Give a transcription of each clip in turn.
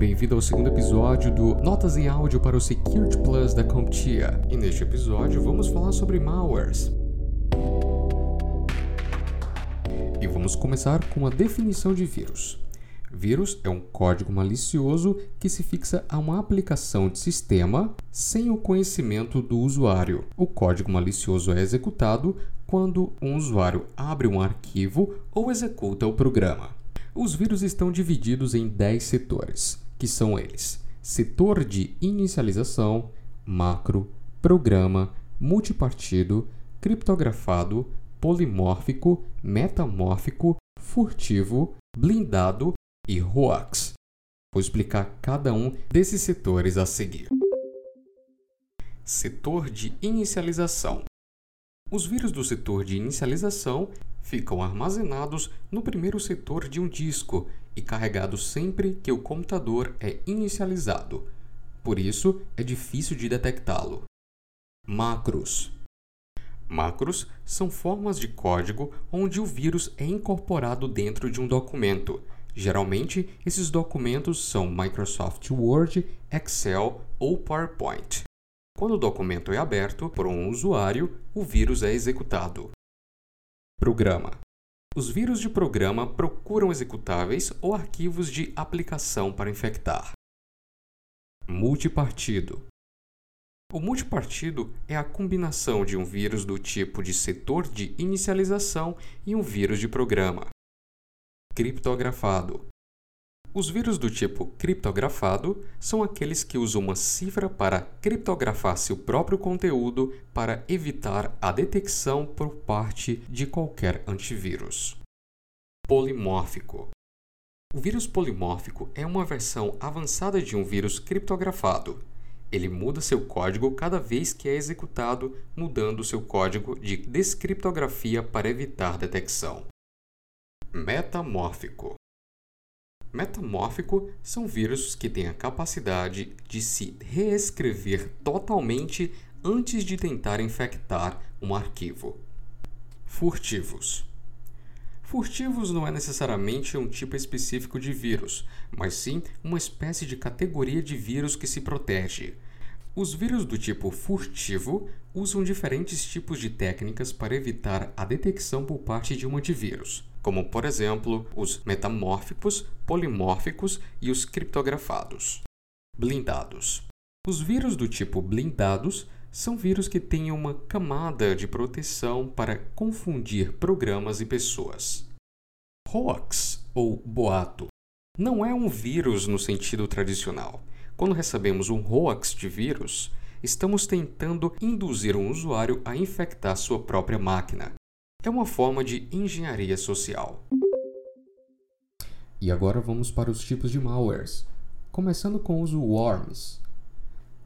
Bem-vindo ao segundo episódio do Notas em Áudio para o Security Plus da CompTIA. E neste episódio vamos falar sobre malwares. E vamos começar com a definição de vírus. Vírus é um código malicioso que se fixa a uma aplicação de sistema sem o conhecimento do usuário. O código malicioso é executado quando um usuário abre um arquivo ou executa o programa. Os vírus estão divididos em 10 setores, que são eles: setor de inicialização, macro, programa, multipartido, criptografado, polimórfico, metamórfico, furtivo, blindado e hoax. Vou explicar cada um desses setores a seguir. Setor de inicialização. Os vírus do setor de inicialização ficam armazenados no primeiro setor de um disco e carregados sempre que o computador é inicializado. Por isso, é difícil de detectá-lo. Macros. Macros são formas de código onde o vírus é incorporado dentro de um documento. Geralmente, esses documentos são Microsoft Word, Excel ou PowerPoint. Quando o documento é aberto por um usuário, o vírus é executado. Programa. Os vírus de programa procuram executáveis ou arquivos de aplicação para infectar. Multipartido. O multipartido é a combinação de um vírus do tipo de setor de inicialização e um vírus de programa. Criptografado. Os vírus do tipo criptografado são aqueles que usam uma cifra para criptografar seu próprio conteúdo para evitar a detecção por parte de qualquer antivírus. Polimórfico. O vírus polimórfico é uma versão avançada de um vírus criptografado. Ele muda seu código cada vez que é executado, mudando seu código de descriptografia para evitar detecção. Metamórfico. Metamórfico são vírus que têm a capacidade de se reescrever totalmente antes de tentar infectar um arquivo. Furtivos. Furtivos não é necessariamente um tipo específico de vírus, mas sim uma espécie de categoria de vírus que se protege. Os vírus do tipo furtivo usam diferentes tipos de técnicas para evitar a detecção por parte de um antivírus como por exemplo os metamórficos, polimórficos e os criptografados. Blindados. Os vírus do tipo blindados são vírus que têm uma camada de proteção para confundir programas e pessoas. Hoax, ou boato, não é um vírus no sentido tradicional. Quando recebemos um hoax de vírus, estamos tentando induzir um usuário a infectar sua própria máquina, é uma forma de engenharia social. E agora vamos para os tipos de malwares, começando com os worms.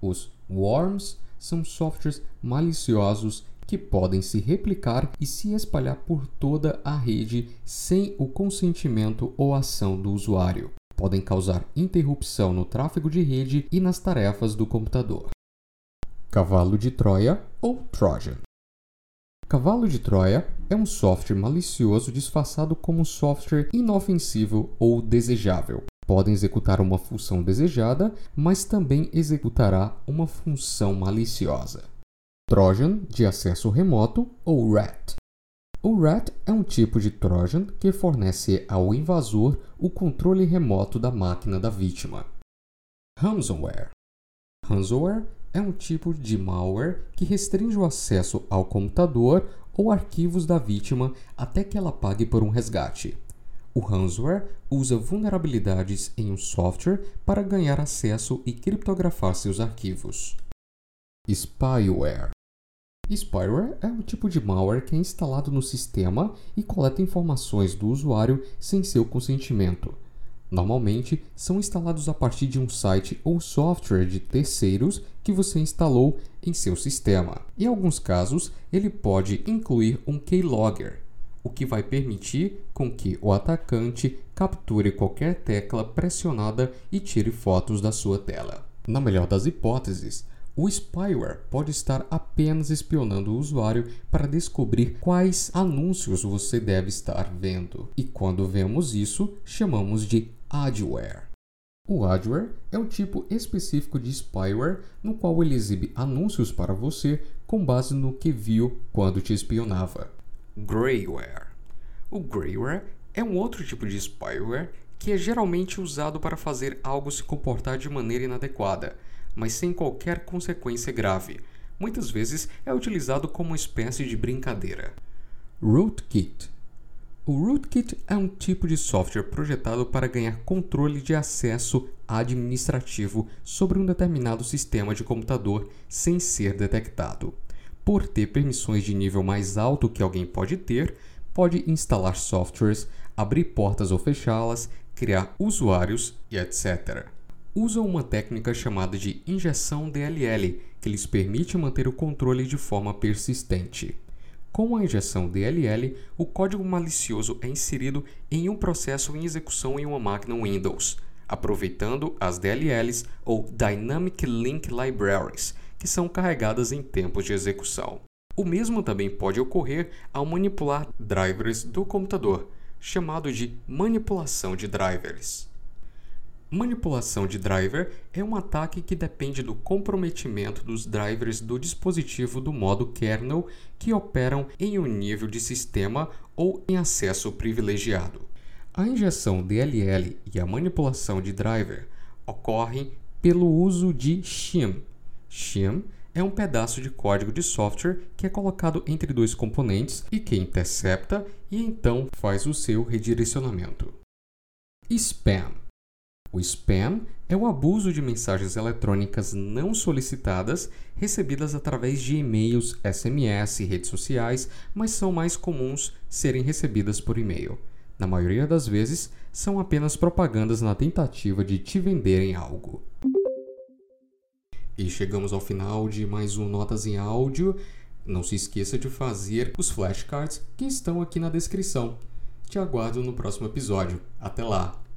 Os worms são softwares maliciosos que podem se replicar e se espalhar por toda a rede sem o consentimento ou ação do usuário. Podem causar interrupção no tráfego de rede e nas tarefas do computador. Cavalo de Troia ou Trojan. Cavalo de Troia é um software malicioso disfarçado como software inofensivo ou desejável. Podem executar uma função desejada, mas também executará uma função maliciosa. Trojan de acesso remoto ou RAT. O RAT é um tipo de Trojan que fornece ao invasor o controle remoto da máquina da vítima. Ransomware. Ransomware é um tipo de malware que restringe o acesso ao computador ou arquivos da vítima até que ela pague por um resgate. O ransomware usa vulnerabilidades em um software para ganhar acesso e criptografar seus arquivos. Spyware Spyware é um tipo de malware que é instalado no sistema e coleta informações do usuário sem seu consentimento. Normalmente, são instalados a partir de um site ou software de terceiros que você instalou em seu sistema. Em alguns casos, ele pode incluir um keylogger, o que vai permitir com que o atacante capture qualquer tecla pressionada e tire fotos da sua tela. Na melhor das hipóteses, o spyware pode estar apenas espionando o usuário para descobrir quais anúncios você deve estar vendo. E quando vemos isso, chamamos de adware. O adware é um tipo específico de spyware no qual ele exibe anúncios para você com base no que viu quando te espionava. Greyware. O greyware é um outro tipo de spyware que é geralmente usado para fazer algo se comportar de maneira inadequada, mas sem qualquer consequência grave. Muitas vezes é utilizado como uma espécie de brincadeira. Rootkit. O Rootkit é um tipo de software projetado para ganhar controle de acesso administrativo sobre um determinado sistema de computador sem ser detectado. Por ter permissões de nível mais alto que alguém pode ter, pode instalar softwares, abrir portas ou fechá-las, criar usuários e etc. Usam uma técnica chamada de injeção DLL, que lhes permite manter o controle de forma persistente. Com a injeção DLL, o código malicioso é inserido em um processo em execução em uma máquina Windows, aproveitando as DLLs ou Dynamic Link Libraries, que são carregadas em tempos de execução. O mesmo também pode ocorrer ao manipular drivers do computador, chamado de manipulação de drivers. Manipulação de driver é um ataque que depende do comprometimento dos drivers do dispositivo do modo kernel que operam em um nível de sistema ou em acesso privilegiado. A injeção DLL e a manipulação de driver ocorrem pelo uso de shim. Shim é um pedaço de código de software que é colocado entre dois componentes e que intercepta e então faz o seu redirecionamento. Spam o spam é o abuso de mensagens eletrônicas não solicitadas recebidas através de e-mails, SMS e redes sociais, mas são mais comuns serem recebidas por e-mail. Na maioria das vezes, são apenas propagandas na tentativa de te venderem algo. E chegamos ao final de mais um Notas em Áudio. Não se esqueça de fazer os flashcards que estão aqui na descrição. Te aguardo no próximo episódio. Até lá!